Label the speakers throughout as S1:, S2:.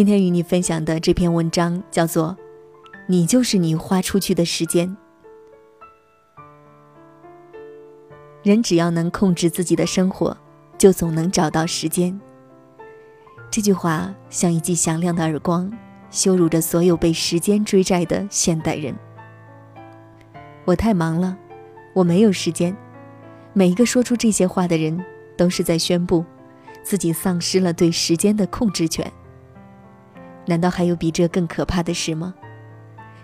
S1: 今天与你分享的这篇文章叫做《你就是你花出去的时间》。人只要能控制自己的生活，就总能找到时间。这句话像一记响亮的耳光，羞辱着所有被时间追债的现代人。我太忙了，我没有时间。每一个说出这些话的人，都是在宣布自己丧失了对时间的控制权。难道还有比这更可怕的事吗？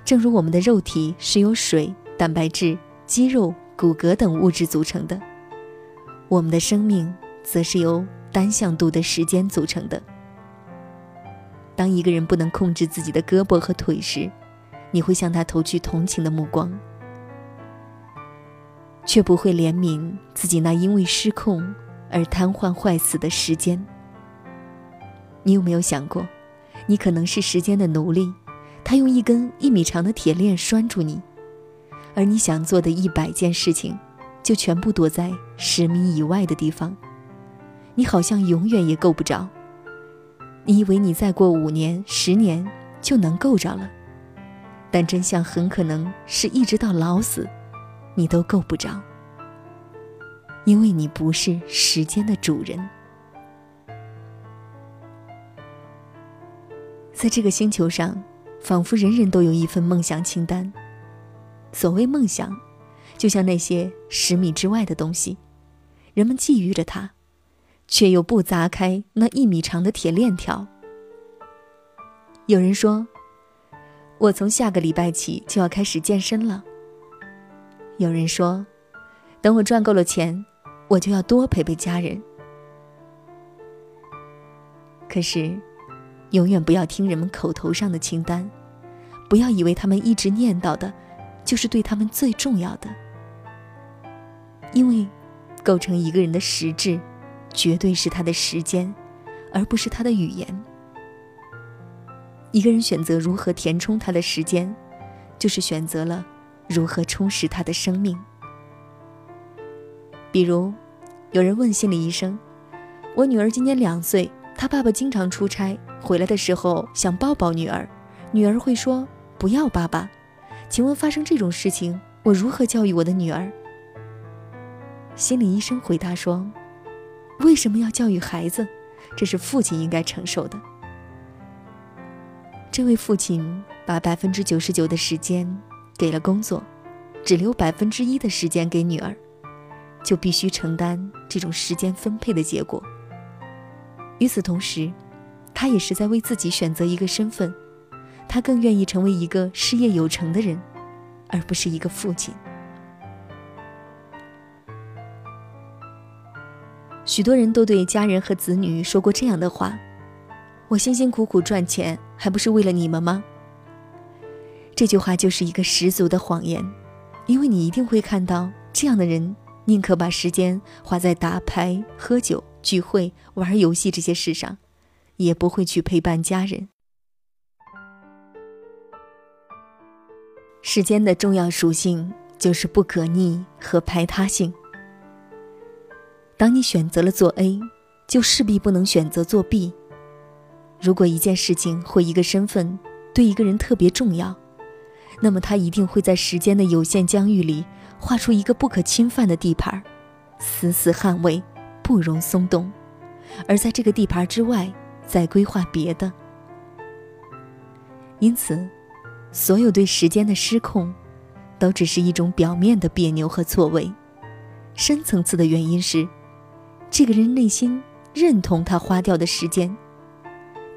S1: 正如我们的肉体是由水、蛋白质、肌肉、骨骼等物质组成的，我们的生命则是由单向度的时间组成的。当一个人不能控制自己的胳膊和腿时，你会向他投去同情的目光，却不会怜悯自己那因为失控而瘫痪坏死的时间。你有没有想过？你可能是时间的奴隶，他用一根一米长的铁链拴住你，而你想做的一百件事情，就全部躲在十米以外的地方。你好像永远也够不着。你以为你再过五年、十年就能够着了，但真相很可能是一直到老死，你都够不着，因为你不是时间的主人。在这个星球上，仿佛人人都有一份梦想清单。所谓梦想，就像那些十米之外的东西，人们觊觎着它，却又不砸开那一米长的铁链条。有人说：“我从下个礼拜起就要开始健身了。”有人说：“等我赚够了钱，我就要多陪陪家人。”可是。永远不要听人们口头上的清单，不要以为他们一直念叨的，就是对他们最重要的。因为，构成一个人的实质，绝对是他的时间，而不是他的语言。一个人选择如何填充他的时间，就是选择了如何充实他的生命。比如，有人问心理医生：“我女儿今年两岁。”她爸爸经常出差回来的时候想抱抱女儿，女儿会说不要爸爸。请问发生这种事情，我如何教育我的女儿？心理医生回答说：“为什么要教育孩子？这是父亲应该承受的。”这位父亲把百分之九十九的时间给了工作，只留百分之一的时间给女儿，就必须承担这种时间分配的结果。与此同时，他也是在为自己选择一个身份，他更愿意成为一个事业有成的人，而不是一个父亲。许多人都对家人和子女说过这样的话：“我辛辛苦苦赚钱，还不是为了你们吗？”这句话就是一个十足的谎言，因为你一定会看到这样的人，宁可把时间花在打牌、喝酒。聚会、玩游戏这些事上，也不会去陪伴家人。时间的重要属性就是不可逆和排他性。当你选择了做 A，就势必不能选择做 B。如果一件事情或一个身份对一个人特别重要，那么他一定会在时间的有限疆域里画出一个不可侵犯的地盘，死死捍卫。不容松动，而在这个地盘之外，再规划别的。因此，所有对时间的失控，都只是一种表面的别扭和错位。深层次的原因是，这个人内心认同他花掉的时间，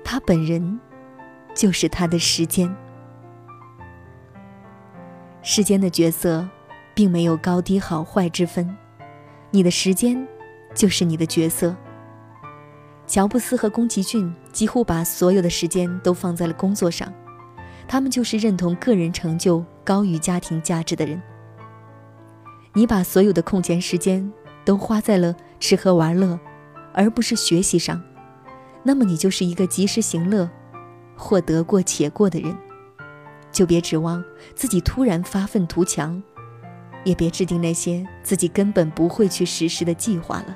S1: 他本人就是他的时间。时间的角色，并没有高低好坏之分，你的时间。就是你的角色。乔布斯和宫崎骏几乎把所有的时间都放在了工作上，他们就是认同个人成就高于家庭价值的人。你把所有的空闲时间都花在了吃喝玩乐，而不是学习上，那么你就是一个及时行乐，或得过且过的人。就别指望自己突然发愤图强。也别制定那些自己根本不会去实施的计划了。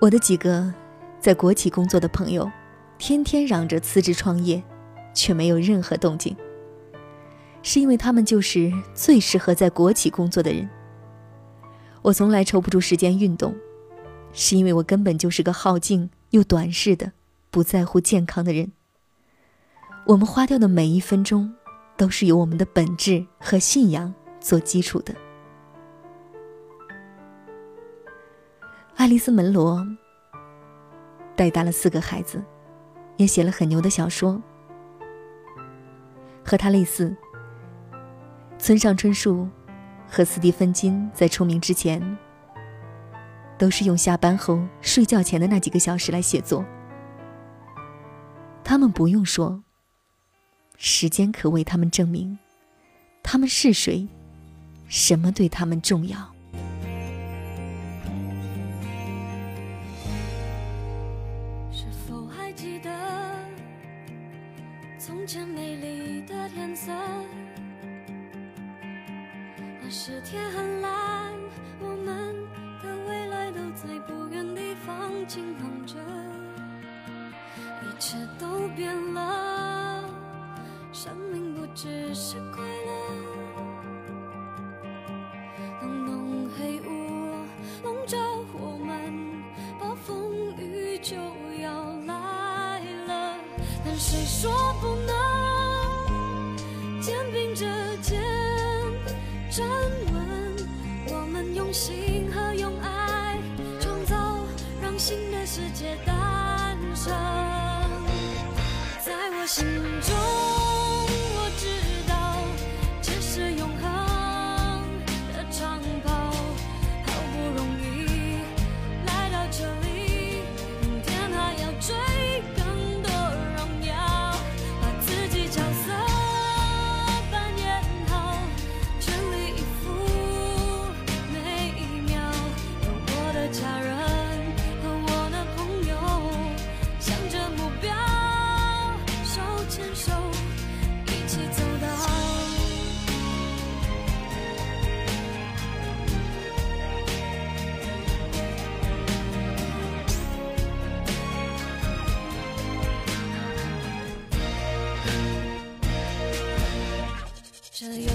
S1: 我的几个在国企工作的朋友，天天嚷着辞职创业，却没有任何动静。是因为他们就是最适合在国企工作的人。我从来抽不出时间运动，是因为我根本就是个好静又短视的、不在乎健康的人。我们花掉的每一分钟，都是由我们的本质和信仰做基础的。爱丽丝·门罗带大了四个孩子，也写了很牛的小说。和他类似，村上春树。和斯蒂芬金在出名之前，都是用下班后睡觉前的那几个小时来写作。他们不用说，时间可为他们证明，他们是谁，什么对他们重要。
S2: 的天色？是天很蓝，我们的未来都在不远地方静候着。一切都变了，生命不只是快乐。当浓黑雾笼罩我们，暴风雨就要来了，但谁说不能用心和用爱创造，让新的世界诞生。在我心中。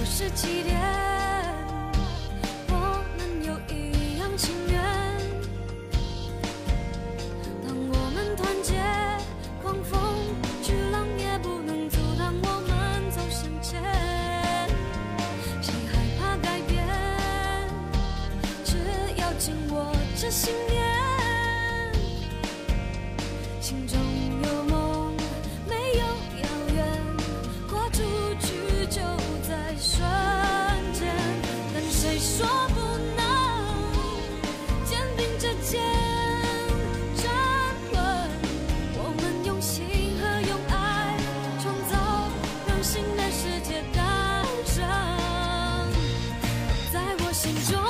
S2: 是起点，心中。